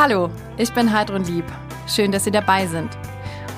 Hallo, ich bin Heidrun Lieb. Schön, dass Sie dabei sind.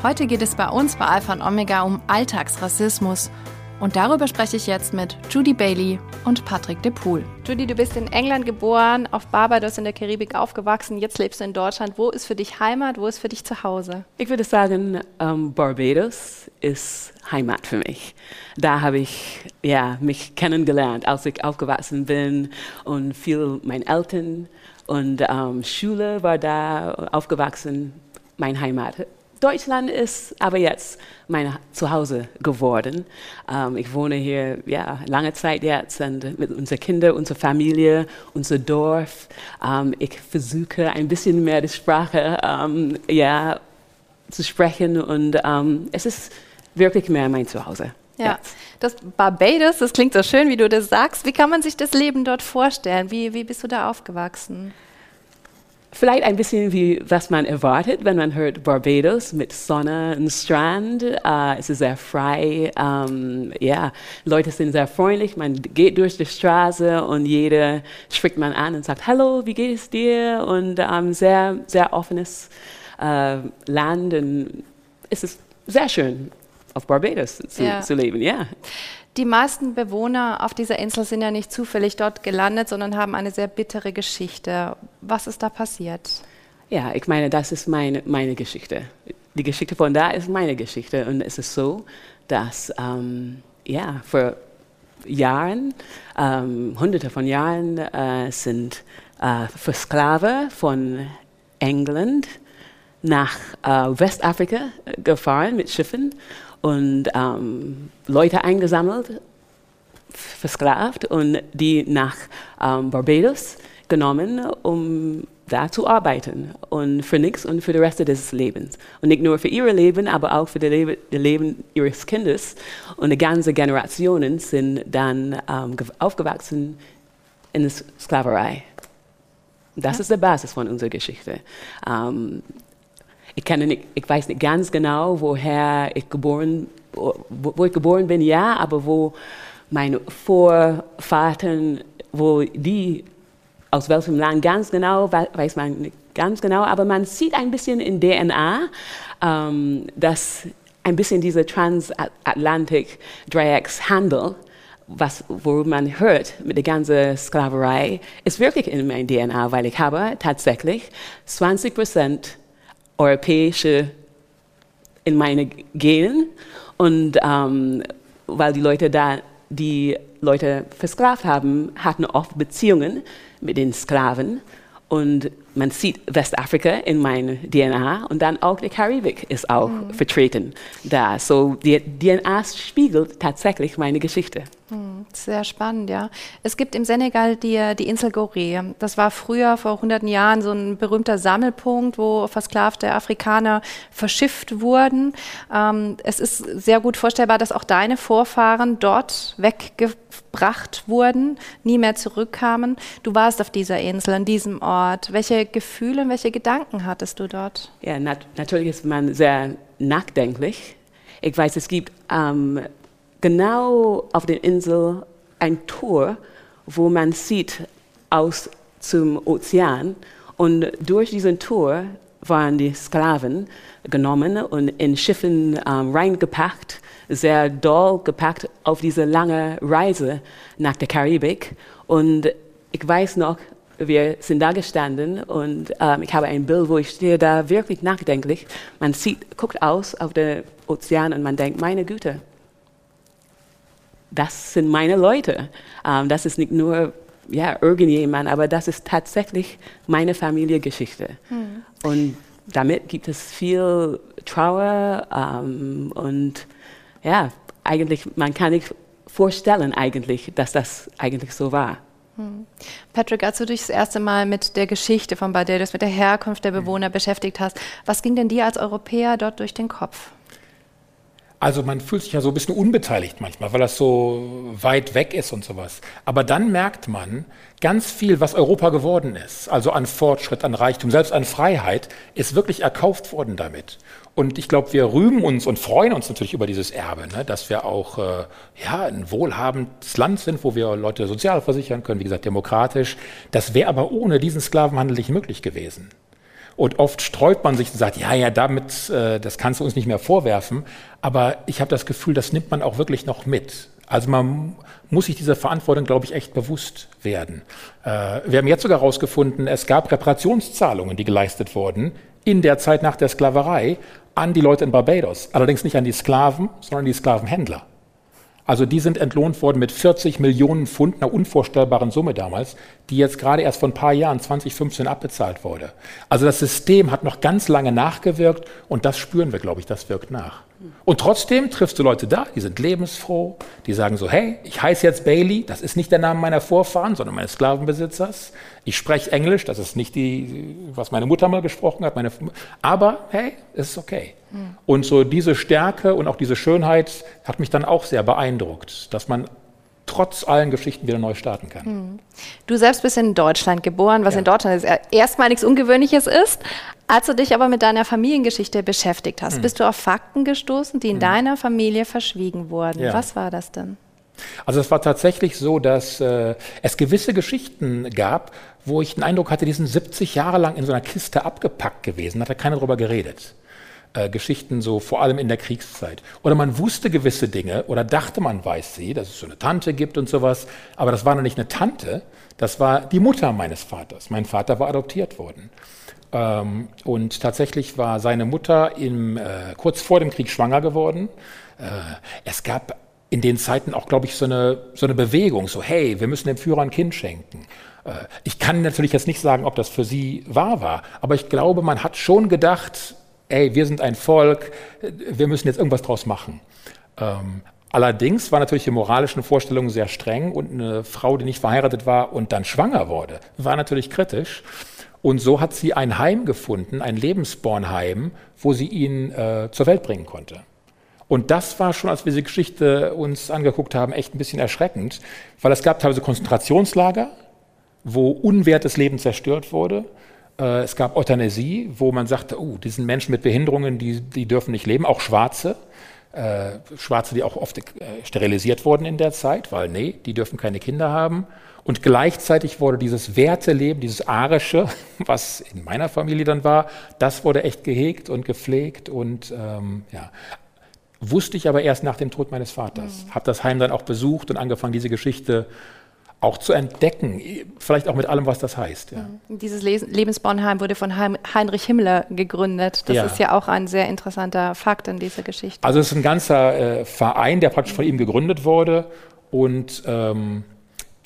Heute geht es bei uns bei Alpha und Omega um Alltagsrassismus. Und darüber spreche ich jetzt mit Judy Bailey und Patrick de Poel. Judy, du bist in England geboren, auf Barbados in der Karibik aufgewachsen, jetzt lebst du in Deutschland. Wo ist für dich Heimat, wo ist für dich zu Hause? Ich würde sagen, ähm, Barbados ist Heimat für mich. Da habe ich ja, mich kennengelernt, als ich aufgewachsen bin und viel meine Eltern und ähm, Schule war da aufgewachsen, mein Heimat. Deutschland ist aber jetzt mein Zuhause geworden. Ähm, ich wohne hier ja, lange Zeit jetzt und mit unseren Kindern, unserer Familie, unser Dorf. Ähm, ich versuche ein bisschen mehr die Sprache ähm, ja, zu sprechen und ähm, es ist wirklich mehr mein Zuhause. Ja, das Barbados, das klingt so schön, wie du das sagst. Wie kann man sich das Leben dort vorstellen? Wie, wie bist du da aufgewachsen? Vielleicht ein bisschen wie was man erwartet, wenn man hört Barbados mit Sonne und Strand. Uh, es ist sehr frei. Um, ja, Leute sind sehr freundlich. Man geht durch die Straße und jeder spricht man an und sagt Hallo, wie geht es dir? Und um, sehr, sehr offenes uh, Land. Und es ist sehr schön, auf Barbados zu, ja. zu leben. Ja. Die meisten Bewohner auf dieser Insel sind ja nicht zufällig dort gelandet, sondern haben eine sehr bittere Geschichte. Was ist da passiert? Ja, ich meine, das ist meine, meine Geschichte. Die Geschichte von da ist meine Geschichte. Und es ist so, dass ähm, ja, vor Jahren, ähm, hunderte von Jahren, äh, sind äh, Versklave von England nach äh, Westafrika gefahren mit Schiffen und ähm, Leute eingesammelt, versklavt und die nach ähm, Barbados genommen, um da zu arbeiten und für nichts und für den Rest des Lebens. Und nicht nur für ihr Leben, aber auch für das Leben, das Leben ihres Kindes. Und die ganze Generationen sind dann ähm, aufgewachsen in der Sklaverei. Das ja. ist die Basis von unserer Geschichte. Ähm, ich, kenne nicht, ich weiß nicht ganz genau, woher ich geboren, wo, wo ich geboren bin, ja, aber wo meine Vorfahren, wo die, aus welchem Land ganz genau, weiß man nicht ganz genau, aber man sieht ein bisschen in DNA, ähm, dass ein bisschen dieser Transatlantik-Dreieckshandel, was, worüber man hört mit der ganzen Sklaverei, ist wirklich in meinem DNA, weil ich habe tatsächlich 20 Prozent europäische in meine Genen und ähm, weil die Leute da die Leute versklavt haben, hatten oft Beziehungen mit den Sklaven und man sieht Westafrika in meiner DNA und dann auch die Karibik ist auch mhm. vertreten da. So die DNA spiegelt tatsächlich meine Geschichte. Mhm, sehr spannend, ja. Es gibt im Senegal die, die Insel Gorée. Das war früher, vor hunderten Jahren, so ein berühmter Sammelpunkt, wo versklavte Afrikaner verschifft wurden. Ähm, es ist sehr gut vorstellbar, dass auch deine Vorfahren dort weggebracht wurden, nie mehr zurückkamen. Du warst auf dieser Insel, an diesem Ort. Welche Gefühle welche Gedanken hattest du dort? Ja, nat natürlich ist man sehr nachdenklich. Ich weiß, es gibt ähm, genau auf der Insel ein Tor, wo man sieht aus zum Ozean und durch diesen Tor waren die Sklaven genommen und in Schiffen ähm, reingepackt, sehr doll gepackt auf diese lange Reise nach der Karibik. Und ich weiß noch, wir sind da gestanden und ähm, ich habe ein Bild, wo ich stehe da wirklich nachdenklich. Man sieht, guckt aus auf den Ozean und man denkt, meine Güte, das sind meine Leute. Ähm, das ist nicht nur ja, irgendjemand, aber das ist tatsächlich meine Familiengeschichte. Mhm. Und damit gibt es viel Trauer ähm, und ja, eigentlich, man kann nicht vorstellen eigentlich, dass das eigentlich so war. Hm. Patrick, als du dich das erste Mal mit der Geschichte von Barbados, mit der Herkunft der Bewohner mhm. beschäftigt hast, was ging denn dir als Europäer dort durch den Kopf? Also man fühlt sich ja so ein bisschen unbeteiligt manchmal, weil das so weit weg ist und sowas. Aber dann merkt man, ganz viel, was Europa geworden ist, also an Fortschritt, an Reichtum, selbst an Freiheit, ist wirklich erkauft worden damit. Und ich glaube, wir rühmen uns und freuen uns natürlich über dieses Erbe, ne? dass wir auch äh, ja, ein wohlhabendes Land sind, wo wir Leute sozial versichern können, wie gesagt, demokratisch. Das wäre aber ohne diesen Sklavenhandel nicht möglich gewesen. Und oft streut man sich und sagt, ja, ja, damit, äh, das kannst du uns nicht mehr vorwerfen. Aber ich habe das Gefühl, das nimmt man auch wirklich noch mit. Also man muss sich dieser Verantwortung, glaube ich, echt bewusst werden. Äh, wir haben jetzt sogar herausgefunden, es gab Reparationszahlungen, die geleistet wurden in der Zeit nach der Sklaverei an die Leute in Barbados. Allerdings nicht an die Sklaven, sondern die Sklavenhändler. Also die sind entlohnt worden mit 40 Millionen Pfund, einer unvorstellbaren Summe damals, die jetzt gerade erst vor ein paar Jahren, 2015, abbezahlt wurde. Also das System hat noch ganz lange nachgewirkt und das spüren wir, glaube ich, das wirkt nach. Und trotzdem triffst du Leute da, die sind lebensfroh, die sagen so, hey, ich heiße jetzt Bailey, das ist nicht der Name meiner Vorfahren, sondern meines Sklavenbesitzers. Ich spreche Englisch, das ist nicht die, was meine Mutter mal gesprochen hat, meine, aber hey, es ist okay. Mhm. Und so diese Stärke und auch diese Schönheit hat mich dann auch sehr beeindruckt, dass man trotz allen Geschichten wieder neu starten kann. Mhm. Du selbst bist in Deutschland geboren, was ja. in Deutschland erstmal nichts Ungewöhnliches ist. Als du dich aber mit deiner Familiengeschichte beschäftigt hast, mhm. bist du auf Fakten gestoßen, die in mhm. deiner Familie verschwiegen wurden. Ja. Was war das denn? Also es war tatsächlich so, dass äh, es gewisse Geschichten gab, wo ich den Eindruck hatte, die sind 70 Jahre lang in so einer Kiste abgepackt gewesen, hat da keiner drüber geredet. Äh, Geschichten so vor allem in der Kriegszeit. Oder man wusste gewisse Dinge oder dachte man weiß sie, dass es so eine Tante gibt und sowas, aber das war noch nicht eine Tante, das war die Mutter meines Vaters. Mein Vater war adoptiert worden. Ähm, und tatsächlich war seine Mutter im, äh, kurz vor dem Krieg schwanger geworden. Äh, es gab in den Zeiten auch, glaube ich, so eine, so eine Bewegung, so hey, wir müssen dem Führer ein Kind schenken. Äh, ich kann natürlich jetzt nicht sagen, ob das für sie wahr war, aber ich glaube, man hat schon gedacht, ey, wir sind ein Volk, wir müssen jetzt irgendwas draus machen. Ähm, allerdings war natürlich die moralischen Vorstellungen sehr streng und eine Frau, die nicht verheiratet war und dann schwanger wurde, war natürlich kritisch. Und so hat sie ein Heim gefunden, ein Lebensbornheim, wo sie ihn äh, zur Welt bringen konnte. Und das war schon, als wir diese Geschichte uns angeguckt haben, echt ein bisschen erschreckend, weil es gab teilweise Konzentrationslager, wo unwertes Leben zerstört wurde. Äh, es gab Euthanasie, wo man sagte, oh, diesen Menschen mit Behinderungen, die, die dürfen nicht leben, auch Schwarze. Äh, Schwarze, die auch oft äh, sterilisiert wurden in der Zeit, weil nee, die dürfen keine Kinder haben. Und gleichzeitig wurde dieses Werteleben, dieses Arische, was in meiner Familie dann war, das wurde echt gehegt und gepflegt und ähm, ja. Wusste ich aber erst nach dem Tod meines Vaters. Mhm. Habe das Heim dann auch besucht und angefangen, diese Geschichte auch zu entdecken, vielleicht auch mit allem, was das heißt. Ja. Mhm. Dieses Lebensbornheim wurde von Heinrich Himmler gegründet. Das ja. ist ja auch ein sehr interessanter Fakt in dieser Geschichte. Also es ist ein ganzer äh, Verein, der praktisch von ihm gegründet wurde und ähm,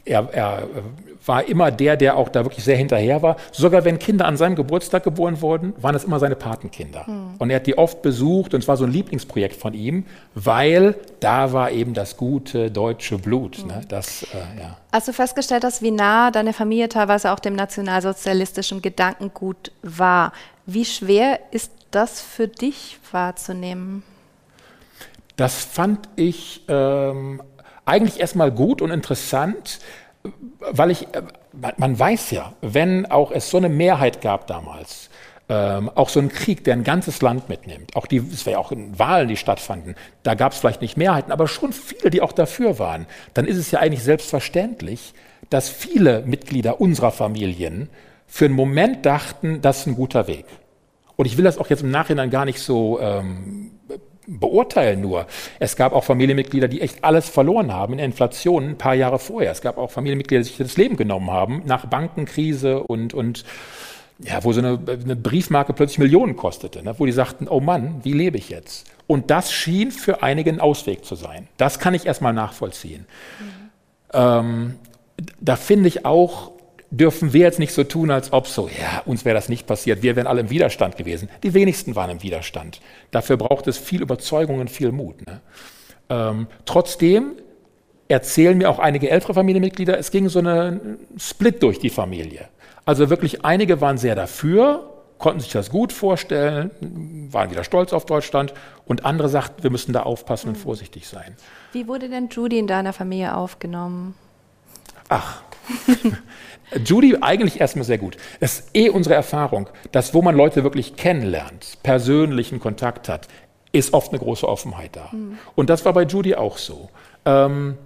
er, er, war immer der, der auch da wirklich sehr hinterher war. Sogar wenn Kinder an seinem Geburtstag geboren wurden, waren es immer seine Patenkinder. Mhm. Und er hat die oft besucht und es war so ein Lieblingsprojekt von ihm, weil da war eben das gute deutsche Blut. Mhm. Ne? Das, äh, ja. Hast du festgestellt, dass wie nah deine Familie teilweise auch dem nationalsozialistischen Gedankengut war? Wie schwer ist das für dich wahrzunehmen? Das fand ich ähm, eigentlich erstmal gut und interessant, weil ich, äh, man weiß ja, wenn auch es so eine Mehrheit gab damals, ähm, auch so ein Krieg, der ein ganzes Land mitnimmt, auch die, es wäre ja auch Wahlen, die stattfanden, da gab es vielleicht nicht Mehrheiten, aber schon viele, die auch dafür waren, dann ist es ja eigentlich selbstverständlich, dass viele Mitglieder unserer Familien für einen Moment dachten, das ist ein guter Weg. Und ich will das auch jetzt im Nachhinein gar nicht so ähm, beurteilen nur. Es gab auch Familienmitglieder, die echt alles verloren haben in Inflation ein paar Jahre vorher. Es gab auch Familienmitglieder, die sich das Leben genommen haben nach Bankenkrise und, und ja, wo so eine, eine Briefmarke plötzlich Millionen kostete, ne? wo die sagten, oh Mann, wie lebe ich jetzt? Und das schien für einige ein Ausweg zu sein. Das kann ich erstmal nachvollziehen. Mhm. Ähm, da finde ich auch, dürfen wir jetzt nicht so tun, als ob so, ja, uns wäre das nicht passiert, wir wären alle im Widerstand gewesen. Die wenigsten waren im Widerstand. Dafür braucht es viel Überzeugung und viel Mut. Ne? Ähm, trotzdem erzählen mir auch einige ältere Familienmitglieder, es ging so ein Split durch die Familie. Also wirklich einige waren sehr dafür, konnten sich das gut vorstellen, waren wieder stolz auf Deutschland und andere sagten, wir müssen da aufpassen und vorsichtig sein. Wie wurde denn Judy in deiner Familie aufgenommen? Ach, Judy eigentlich erstmal sehr gut. Es ist eh unsere Erfahrung, dass wo man Leute wirklich kennenlernt, persönlichen Kontakt hat, ist oft eine große Offenheit da. Mhm. Und das war bei Judy auch so. Ähm,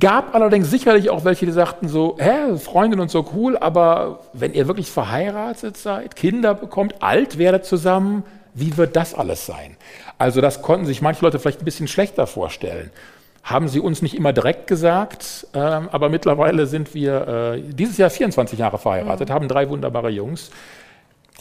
Gab allerdings sicherlich auch welche, die sagten so, hä, Freundin und so cool, aber wenn ihr wirklich verheiratet seid, Kinder bekommt, alt werdet zusammen, wie wird das alles sein? Also das konnten sich manche Leute vielleicht ein bisschen schlechter vorstellen. Haben sie uns nicht immer direkt gesagt, äh, aber mittlerweile sind wir äh, dieses Jahr 24 Jahre verheiratet, mhm. haben drei wunderbare Jungs.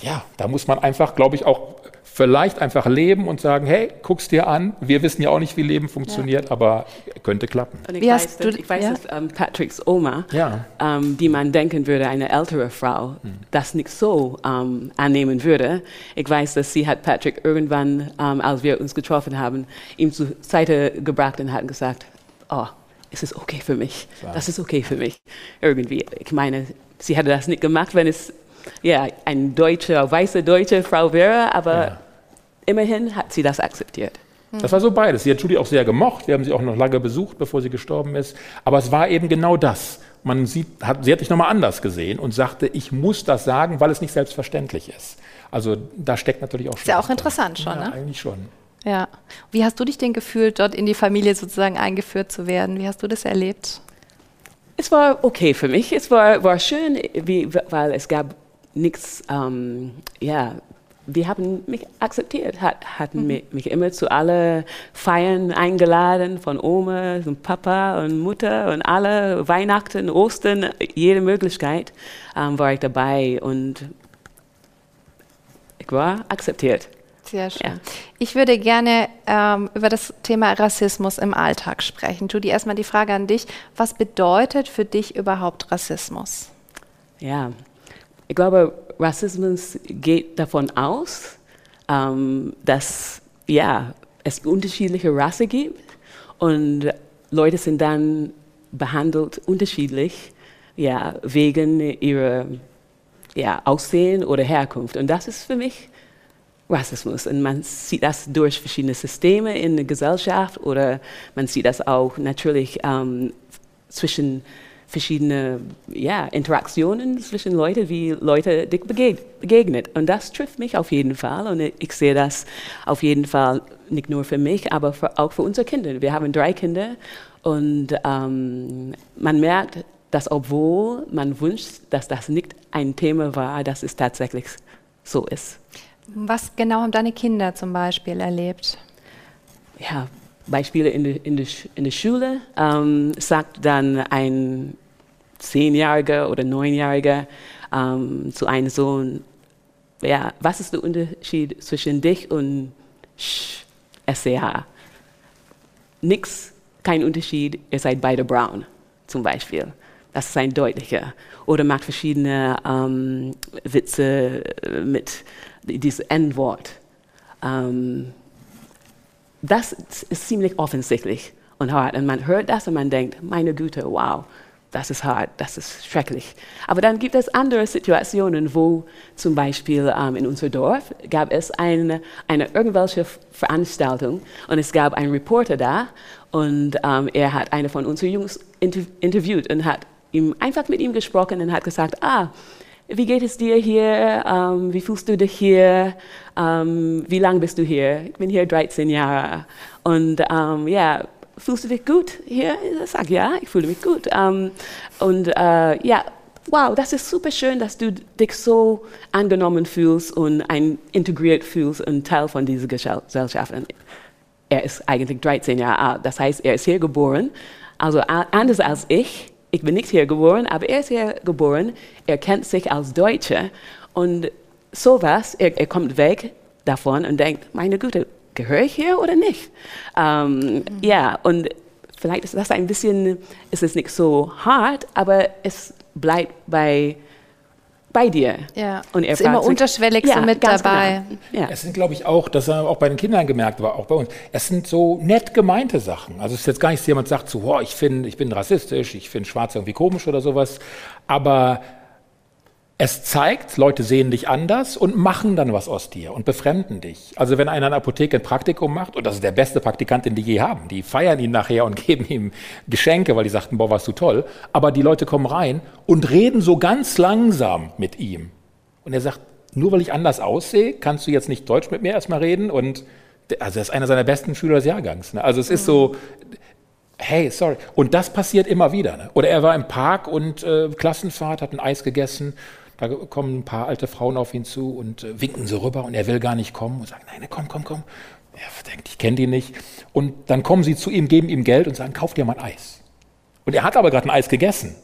Ja, da muss man einfach, glaube ich, auch vielleicht einfach leben und sagen, hey, guck's dir an. Wir wissen ja auch nicht, wie Leben funktioniert, ja. aber könnte klappen. Und ich wie weiß, dass, ich weiß ja? dass ähm, Patricks Oma, ja. ähm, die man denken würde, eine ältere Frau, hm. das nicht so ähm, annehmen würde. Ich weiß, dass sie hat Patrick irgendwann, ähm, als wir uns getroffen haben, ihm zur Seite gebracht und hat gesagt, oh, es ist okay für mich. Das ist okay für mich. Irgendwie. Ich meine, sie hätte das nicht gemacht, wenn es ja, eine deutsche, weiße deutsche Frau wäre, aber ja. Immerhin hat sie das akzeptiert. Das war so beides. Sie hat Judy auch sehr gemocht. Wir haben sie auch noch lange besucht, bevor sie gestorben ist. Aber es war eben genau das. Man sieht, hat, sie hat dich nochmal anders gesehen und sagte, ich muss das sagen, weil es nicht selbstverständlich ist. Also da steckt natürlich auch schon. Ist ja auch interessant schon, ja, ne? Eigentlich schon. Ja. Wie hast du dich denn gefühlt, dort in die Familie sozusagen eingeführt zu werden? Wie hast du das erlebt? Es war okay für mich. Es war, war schön, wie, weil es gab nichts, ähm, ja, die haben mich akzeptiert, hat, hatten mhm. mich, immer zu allen Feiern eingeladen, von Oma und Papa und Mutter und alle Weihnachten, Ostern, jede Möglichkeit ähm, war ich dabei und ich war akzeptiert. Sehr schön. Ja. Ich würde gerne ähm, über das Thema Rassismus im Alltag sprechen. Judy, erstmal die Frage an dich. Was bedeutet für dich überhaupt Rassismus? Ja, ich glaube, Rassismus geht davon aus, ähm, dass ja, es unterschiedliche Rassen gibt und Leute sind dann behandelt unterschiedlich ja, wegen ihrer ja, Aussehen oder Herkunft. Und das ist für mich Rassismus. Und man sieht das durch verschiedene Systeme in der Gesellschaft oder man sieht das auch natürlich ähm, zwischen verschiedene ja, Interaktionen zwischen Leuten, wie Leute dich begegnet. Und das trifft mich auf jeden Fall. Und ich sehe das auf jeden Fall nicht nur für mich, aber für, auch für unsere Kinder. Wir haben drei Kinder und ähm, man merkt, dass obwohl man wünscht, dass das nicht ein Thema war, dass es tatsächlich so ist. Was genau haben deine Kinder zum Beispiel erlebt? Ja, Beispiele in der, in der, in der Schule ähm, sagt dann ein Zehnjähriger oder Neunjähriger ähm, zu einem Sohn, ja, was ist der Unterschied zwischen dich und SCH? Nix, kein Unterschied, ihr seid beide braun, zum Beispiel. Das ist ein deutlicher. Oder macht verschiedene ähm, Witze mit diesem N-Wort. Ähm, das ist ziemlich offensichtlich und hart. Und man hört das und man denkt, meine Güte, wow, das ist hart, das ist schrecklich. Aber dann gibt es andere Situationen, wo zum Beispiel ähm, in unserem Dorf gab es eine, eine irgendwelche Veranstaltung und es gab einen Reporter da und ähm, er hat eine von unseren Jungs inter interviewt und hat ihm einfach mit ihm gesprochen und hat gesagt, ah, wie geht es dir hier? Ähm, wie fühlst du dich hier? Ähm, wie lange bist du hier? Ich bin hier 13 Jahre. Und ähm, ja, fühlst du dich gut hier? Ich sage, ja, ich fühle mich gut. Und äh, ja, wow, das ist super schön, dass du dich so angenommen fühlst und ein integriert fühlst und Teil von dieser Gesellschaft. Er ist eigentlich 13 Jahre alt, das heißt, er ist hier geboren, also anders als ich. Ich bin nicht hier geboren, aber er ist hier geboren. Er kennt sich als Deutscher und sowas, er, er kommt weg davon und denkt, meine Güte, gehöre ich hier oder nicht? Ähm, mhm. Ja, und vielleicht ist das ein bisschen, ist es nicht so hart, aber es bleibt bei bei dir. Ja. Und er ist immer sich, unterschwellig ja, so mit dabei. Genau. Ja. Es sind, glaube ich, auch, das haben auch bei den Kindern gemerkt, aber auch bei uns, es sind so nett gemeinte Sachen. Also es ist jetzt gar nicht, dass jemand sagt so, oh, ich, find, ich bin rassistisch, ich finde Schwarz irgendwie komisch oder sowas, aber es zeigt, Leute sehen dich anders und machen dann was aus dir und befremden dich. Also wenn einer in der Apotheke ein Praktikum macht, und das ist der beste Praktikant, den die je haben, die feiern ihn nachher und geben ihm Geschenke, weil die sagten, boah, warst du toll. Aber die Leute kommen rein und reden so ganz langsam mit ihm. Und er sagt, nur weil ich anders aussehe, kannst du jetzt nicht Deutsch mit mir erstmal reden. Und also er ist einer seiner besten Schüler des Jahrgangs. Ne? Also es ist so, hey, sorry. Und das passiert immer wieder. Ne? Oder er war im Park und äh, Klassenfahrt, hat ein Eis gegessen. Da kommen ein paar alte Frauen auf ihn zu und äh, winken so rüber und er will gar nicht kommen und sagt, nein, komm, komm, komm. Er denkt, ich kenne die nicht. Und dann kommen sie zu ihm, geben ihm Geld und sagen, kauf dir mal ein Eis. Und er hat aber gerade ein Eis gegessen.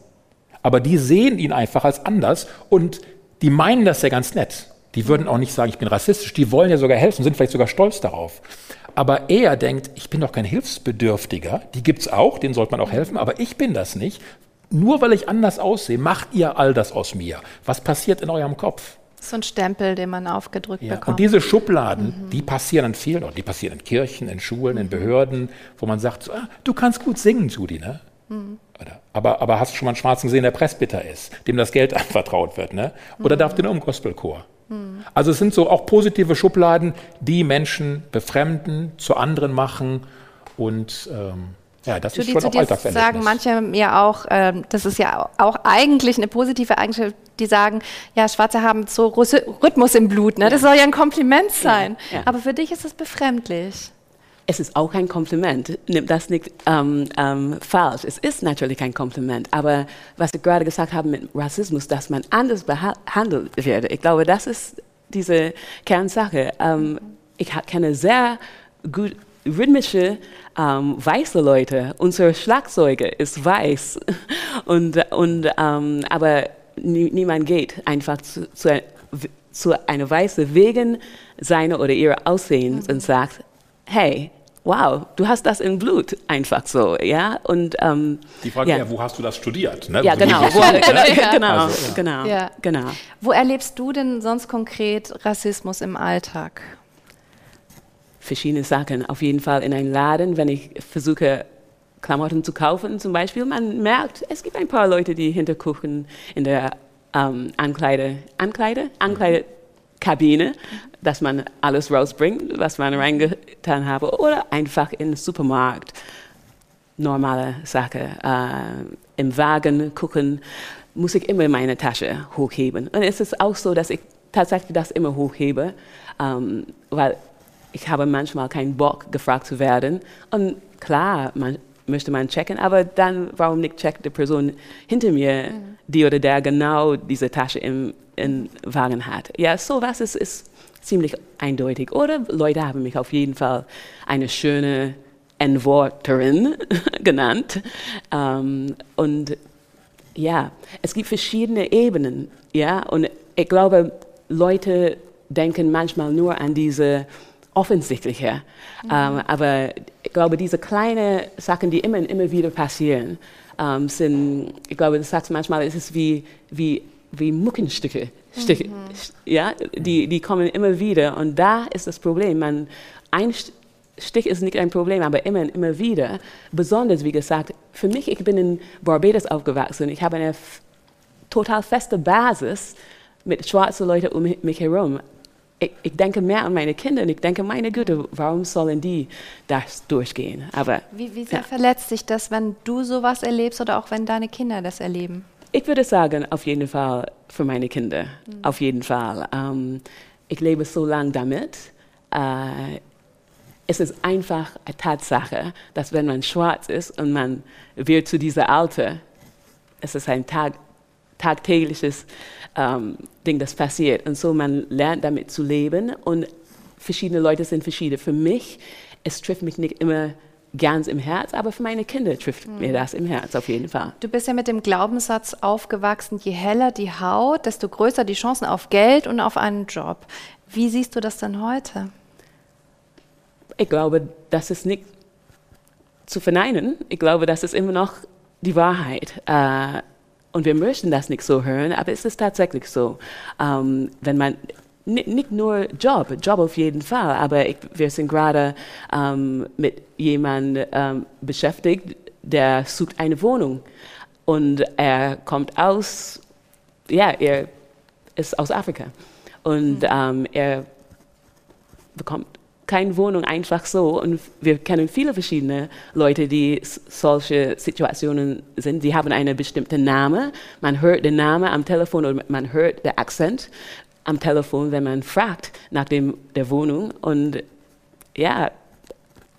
Aber die sehen ihn einfach als anders und die meinen das ja ganz nett. Die würden auch nicht sagen, ich bin rassistisch. Die wollen ja sogar helfen, sind vielleicht sogar stolz darauf. Aber er denkt, ich bin doch kein Hilfsbedürftiger. Die gibt es auch, denen sollte man auch helfen, aber ich bin das nicht. Nur weil ich anders aussehe, macht ihr all das aus mir. Was passiert in eurem Kopf? So ein Stempel, den man aufgedrückt ja. bekommt. Und diese Schubladen, mhm. die passieren an vielen Orten. Die passieren in Kirchen, in Schulen, in Behörden, wo man sagt, so, ah, du kannst gut singen, Judy, ne? Mhm. Aber, aber hast du schon mal einen Schwarzen gesehen, der Presbyter ist, dem das Geld anvertraut wird, ne? Oder mhm. darf der nur im Gospelchor? Mhm. Also es sind so auch positive Schubladen, die Menschen befremden, zu anderen machen und ähm, ja, das Judy, ist schon auch Alltagserlebnis. sagen manche ja auch, ähm, das ist ja auch eigentlich eine positive Eigenschaft, die sagen, ja, Schwarze haben so Rhythmus im Blut, ne? das soll ja ein Kompliment sein. Ja, ja. Aber für dich ist es befremdlich es ist auch ein Kompliment. Nimm das nicht ähm, ähm, falsch. Es ist natürlich ein Kompliment. Aber was ich gerade gesagt habe mit Rassismus, dass man anders behandelt wird, ich glaube, das ist diese Kernsache. Ähm, ich kenne sehr gut rhythmische ähm, weiße Leute. Unser Schlagzeuger ist weiß. und, und, ähm, aber nie, niemand geht einfach zu, zu, zu einer Weißen wegen seiner oder ihrer Aussehens mhm. und sagt, hey, wow, du hast das im Blut, einfach so, ja. Und ähm, die Frage ja. ja, wo hast du das studiert? Ne? Ja, genau, wo, ne? genau, also, ja. genau, ja. genau. Wo erlebst du denn sonst konkret Rassismus im Alltag? Verschiedene Sachen. Auf jeden Fall in einem Laden, wenn ich versuche Klamotten zu kaufen, zum Beispiel, man merkt, es gibt ein paar Leute, die hintergucken in der ähm, Ankleide, Ankleide, Ankleide Kabine, dass man alles rausbringt, was man reingetan habe, oder einfach im Supermarkt. Normale Sache. Äh, Im Wagen gucken, muss ich immer meine Tasche hochheben. Und es ist auch so, dass ich tatsächlich das immer hochhebe, ähm, weil ich habe manchmal keinen Bock, gefragt zu werden. Und klar, man möchte man checken, aber dann, warum nicht checkt die Person hinter mir, mhm. die oder der genau diese Tasche im, im Wagen hat. Ja, sowas ist, ist ziemlich eindeutig. Oder Leute haben mich auf jeden Fall eine schöne Entworterin genannt. Ähm, und ja, es gibt verschiedene Ebenen. Ja, und ich glaube, Leute denken manchmal nur an diese offensichtliche. Mhm. Ähm, aber ich glaube, diese kleinen Sachen, die immer und immer wieder passieren, ähm, sind, ich glaube, du sagst manchmal, ist es wie, wie, wie Muckenstücke. Stücke, mhm. ja, die, die kommen immer wieder. Und da ist das Problem. Man, ein Stich ist nicht ein Problem, aber immer und immer wieder. Besonders, wie gesagt, für mich, ich bin in Barbados aufgewachsen. Ich habe eine total feste Basis mit schwarzen Leuten um mich herum ich, ich, denke mehr an meine Kinder und ich denke, meine Güte, warum sollen die das durchgehen? Aber, wie, wie sehr ja. verletzt sich das, wenn du sowas erlebst oder auch wenn deine Kinder das erleben? Ich würde sagen, auf jeden Fall für meine Kinder, mhm. auf jeden Fall. Ähm, ich lebe so lange damit. Äh, es ist einfach eine Tatsache, dass wenn man schwarz ist und man wird zu dieser Alter, es ist ein Tag, tagtägliches ähm, Ding, das passiert. Und so man lernt damit zu leben und verschiedene Leute sind verschieden. Für mich, es trifft mich nicht immer ganz im Herz, aber für meine Kinder trifft mhm. mir das im Herz auf jeden Fall. Du bist ja mit dem Glaubenssatz aufgewachsen, je heller die Haut, desto größer die Chancen auf Geld und auf einen Job. Wie siehst du das denn heute? Ich glaube, das ist nicht zu verneinen. Ich glaube, das ist immer noch die Wahrheit. Äh, und wir möchten das nicht so hören, aber es ist tatsächlich so. Ähm, wenn man nicht nur Job, Job auf jeden Fall, aber ich, wir sind gerade ähm, mit jemandem ähm, beschäftigt, der sucht eine Wohnung und er kommt aus, ja, er ist aus Afrika und mhm. ähm, er bekommt keine Wohnung einfach so. Und wir kennen viele verschiedene Leute, die solche Situationen sind. Sie haben einen bestimmten Namen. Man hört den Namen am Telefon oder man hört den Akzent am Telefon, wenn man fragt nach dem, der Wohnung. Und ja,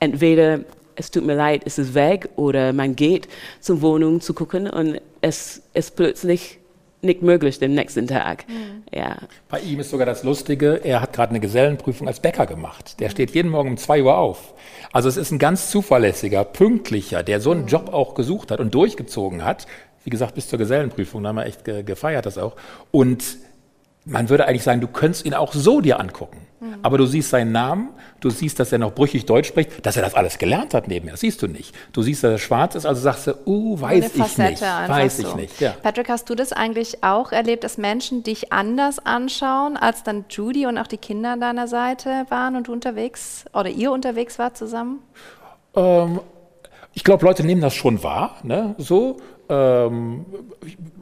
entweder es tut mir leid, es ist weg oder man geht zur Wohnung zu gucken und es ist plötzlich nicht möglich den nächsten Tag. Mhm. Ja. Bei ihm ist sogar das Lustige, er hat gerade eine Gesellenprüfung als Bäcker gemacht. Der mhm. steht jeden Morgen um zwei Uhr auf. Also es ist ein ganz zuverlässiger, pünktlicher, der so einen mhm. Job auch gesucht hat und durchgezogen hat. Wie gesagt, bis zur Gesellenprüfung, da haben wir echt gefeiert das auch. Und man würde eigentlich sagen, du könntest ihn auch so dir angucken. Mhm. Aber du siehst seinen Namen, du siehst, dass er noch brüchig Deutsch spricht, dass er das alles gelernt hat nebenher. Das siehst du nicht. Du siehst, dass er schwarz ist, also sagst du, uh, weiß ich nicht. Weiß so. ich nicht. Ja. Patrick, hast du das eigentlich auch erlebt, dass Menschen dich anders anschauen, als dann Judy und auch die Kinder an deiner Seite waren und du unterwegs oder ihr unterwegs wart zusammen? Ähm, ich glaube, Leute nehmen das schon wahr, ne? so. Ähm,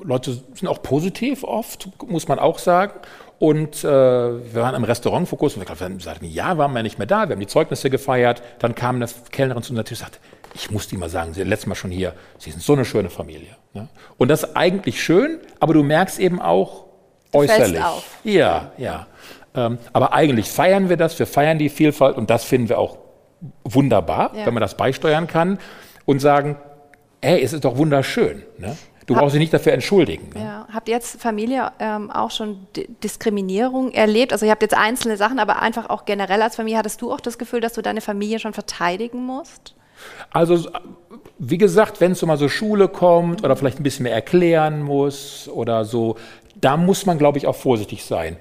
Leute sind auch positiv oft, muss man auch sagen. Und äh, wir waren im Restaurantfokus und wir sagten, ja, waren wir nicht mehr da, wir haben die Zeugnisse gefeiert. Dann kam eine Kellnerin zu uns und sagte, ich muss dir mal sagen, Sie sind letztes Mal schon hier, Sie sind so eine schöne Familie. Ne? Und das ist eigentlich schön, aber du merkst eben auch du äußerlich. Auf. Ja, ja. Ähm, aber eigentlich feiern wir das, wir feiern die Vielfalt und das finden wir auch wunderbar, ja. wenn man das beisteuern kann und sagen, hey, es ist doch wunderschön. Ne? Du brauchst dich nicht dafür entschuldigen. Ne? Ja. Habt ihr jetzt Familie ähm, auch schon D Diskriminierung erlebt? Also ihr habt jetzt einzelne Sachen, aber einfach auch generell als Familie, hattest du auch das Gefühl, dass du deine Familie schon verteidigen musst? Also wie gesagt, wenn es mal so Schule kommt oder vielleicht ein bisschen mehr erklären muss oder so, da muss man, glaube ich, auch vorsichtig sein.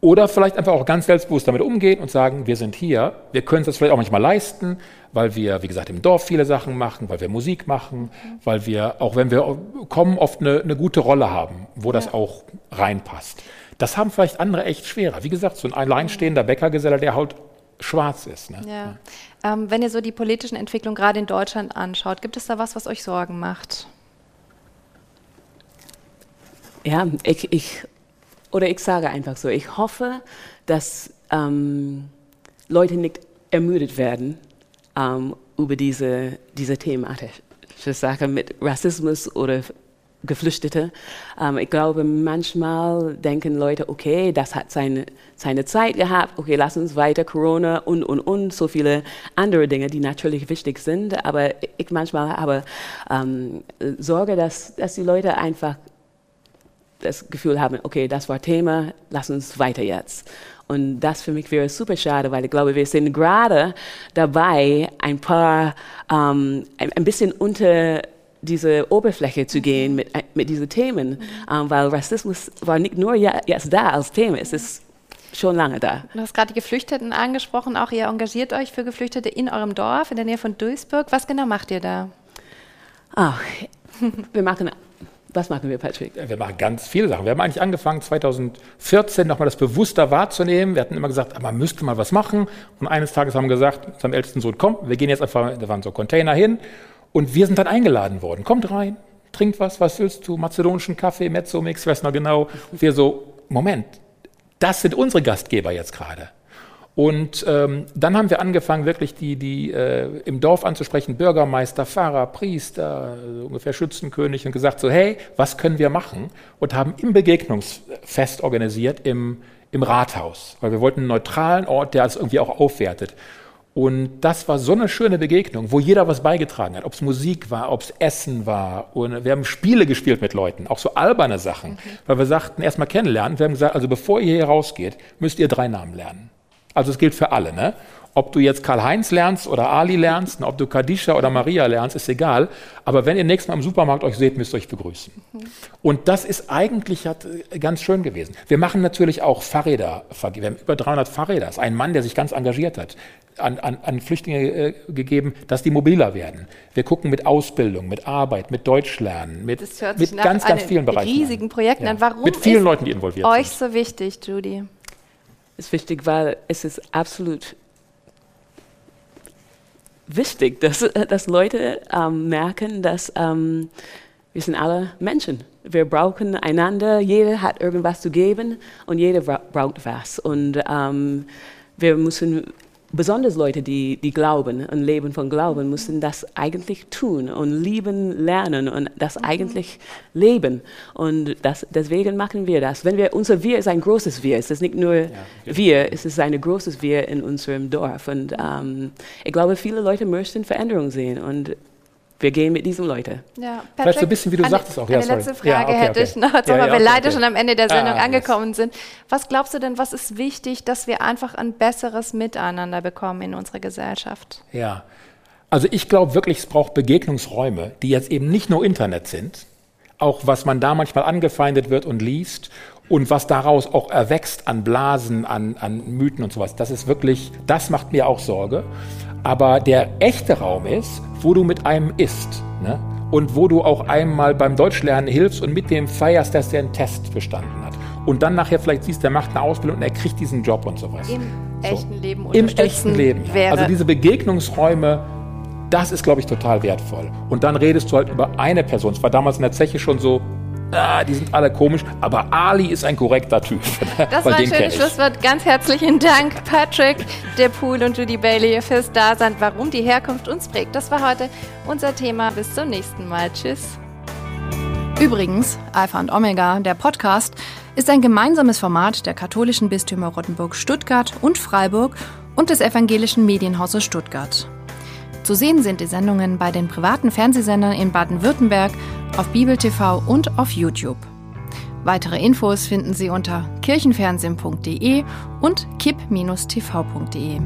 Oder vielleicht einfach auch ganz selbstbewusst damit umgehen und sagen, wir sind hier, wir können es das vielleicht auch manchmal leisten, weil wir, wie gesagt, im Dorf viele Sachen machen, weil wir Musik machen, mhm. weil wir, auch wenn wir kommen, oft eine, eine gute Rolle haben, wo ja. das auch reinpasst. Das haben vielleicht andere echt schwerer. Wie gesagt, so ein alleinstehender Bäckergeselle, der halt schwarz ist. Ne? Ja. Ähm, wenn ihr so die politischen Entwicklungen gerade in Deutschland anschaut, gibt es da was, was euch Sorgen macht? Ja, ich, ich oder ich sage einfach so, ich hoffe, dass ähm, Leute nicht ermüdet werden ähm, über diese, diese thematische Sache mit Rassismus oder Geflüchtete. Ähm, ich glaube, manchmal denken Leute, okay, das hat seine, seine Zeit gehabt, okay, lass uns weiter Corona und, und, und, so viele andere Dinge, die natürlich wichtig sind, aber ich manchmal habe ähm, Sorge, dass, dass die Leute einfach das Gefühl haben, okay, das war Thema, lass uns weiter jetzt. Und das für mich wäre super schade, weil ich glaube, wir sind gerade dabei, ein paar, ähm, ein, ein, bisschen unter diese Oberfläche zu gehen mit, äh, mit diesen Themen, mhm. ähm, weil Rassismus war nicht nur jetzt da als Thema, es ist schon lange da. Du hast gerade die Geflüchteten angesprochen, auch ihr engagiert euch für Geflüchtete in eurem Dorf in der Nähe von Duisburg. Was genau macht ihr da? Ach, wir machen was machen wir, Patrick? Wir machen ganz viele Sachen. Wir haben eigentlich angefangen, 2014 nochmal das bewusster wahrzunehmen. Wir hatten immer gesagt, man müsste mal was machen. Und eines Tages haben wir gesagt, unserem ältesten Sohn, komm, wir gehen jetzt einfach, da waren so Container hin. Und wir sind dann eingeladen worden. Kommt rein, trinkt was, was willst du? Mazedonischen Kaffee, Mezzomix, ich weiß noch genau. Wir so, Moment, das sind unsere Gastgeber jetzt gerade. Und ähm, dann haben wir angefangen, wirklich die, die äh, im Dorf anzusprechen, Bürgermeister, Pfarrer, Priester, so ungefähr Schützenkönig und gesagt so, hey, was können wir machen? Und haben im Begegnungsfest organisiert im, im Rathaus, weil wir wollten einen neutralen Ort, der es irgendwie auch aufwertet. Und das war so eine schöne Begegnung, wo jeder was beigetragen hat, ob es Musik war, ob es Essen war. Und wir haben Spiele gespielt mit Leuten, auch so alberne Sachen, mhm. weil wir sagten, erstmal kennenlernen. Wir haben gesagt, also bevor ihr hier rausgeht, müsst ihr drei Namen lernen. Also es gilt für alle. Ne? Ob du jetzt Karl-Heinz lernst oder Ali lernst, ob du Kadisha oder Maria lernst, ist egal. Aber wenn ihr nächstes Mal im Supermarkt euch seht, müsst ihr euch begrüßen. Mhm. Und das ist eigentlich hat, äh, ganz schön gewesen. Wir machen natürlich auch Fahrräder. Wir haben über 300 Fahrräder. Das ist ein Mann, der sich ganz engagiert hat. An, an, an Flüchtlinge äh, gegeben, dass die mobiler werden. Wir gucken mit Ausbildung, mit Arbeit, mit Deutschlernen, mit, mit ganz, ganz vielen Bereichen. riesigen Projekten ja. an. Warum mit vielen Leuten, die involviert euch sind. so wichtig, Judy? Ist wichtig, weil es ist absolut wichtig, dass, dass Leute ähm, merken, dass ähm, wir sind alle Menschen. Wir brauchen einander, jeder hat irgendwas zu geben und jeder bra braucht was. Und ähm, wir müssen besonders Leute, die, die glauben und leben von Glauben, müssen das eigentlich tun und lieben lernen und das mhm. eigentlich leben. Und das, deswegen machen wir das. Wenn wir, unser Wir ist ein großes Wir. Es ist nicht nur ja, wir, es ist ein großes Wir in unserem Dorf. Und ähm, ich glaube, viele Leute möchten Veränderungen sehen. Und wir gehen mit diesen Leuten. Ja, Patrick, Vielleicht so ein bisschen, wie du eine, sagtest auch. Ja, eine sorry. letzte Frage ja, okay, hätte okay. ich noch, ja, weil wir leider schon am Ende der Sendung ah, angekommen yes. sind. Was glaubst du denn, was ist wichtig, dass wir einfach ein besseres Miteinander bekommen in unserer Gesellschaft? Ja, also ich glaube wirklich, es braucht Begegnungsräume, die jetzt eben nicht nur Internet sind, auch was man da manchmal angefeindet wird und liest und was daraus auch erwächst an Blasen, an, an Mythen und sowas. Das ist wirklich, das macht mir auch Sorge. Aber der echte Raum ist, wo du mit einem isst. Ne? Und wo du auch einmal beim Deutschlernen hilfst und mit dem feierst, dass der einen Test bestanden hat. Und dann nachher vielleicht siehst, der macht eine Ausbildung und er kriegt diesen Job und sowas. Im so. echten Leben Im echten Leben. Ja. Also diese Begegnungsräume, das ist, glaube ich, total wertvoll. Und dann redest du halt über eine Person. Es war damals in der Zeche schon so, ah, die sind alle komisch, aber Ali ist ein korrekter Typ. Das war ein schönes Schlusswort. Ganz herzlichen Dank, Patrick, der Pool und Judy Bailey fürs Dasein, warum die Herkunft uns prägt. Das war heute unser Thema. Bis zum nächsten Mal. Tschüss. Übrigens, Alpha und Omega, der Podcast, ist ein gemeinsames Format der katholischen Bistümer Rottenburg Stuttgart und Freiburg und des evangelischen Medienhauses Stuttgart. Zu sehen sind die Sendungen bei den privaten Fernsehsendern in Baden-Württemberg, auf Bibel TV und auf YouTube. Weitere Infos finden Sie unter kirchenfernsehen.de und kipp-tv.de.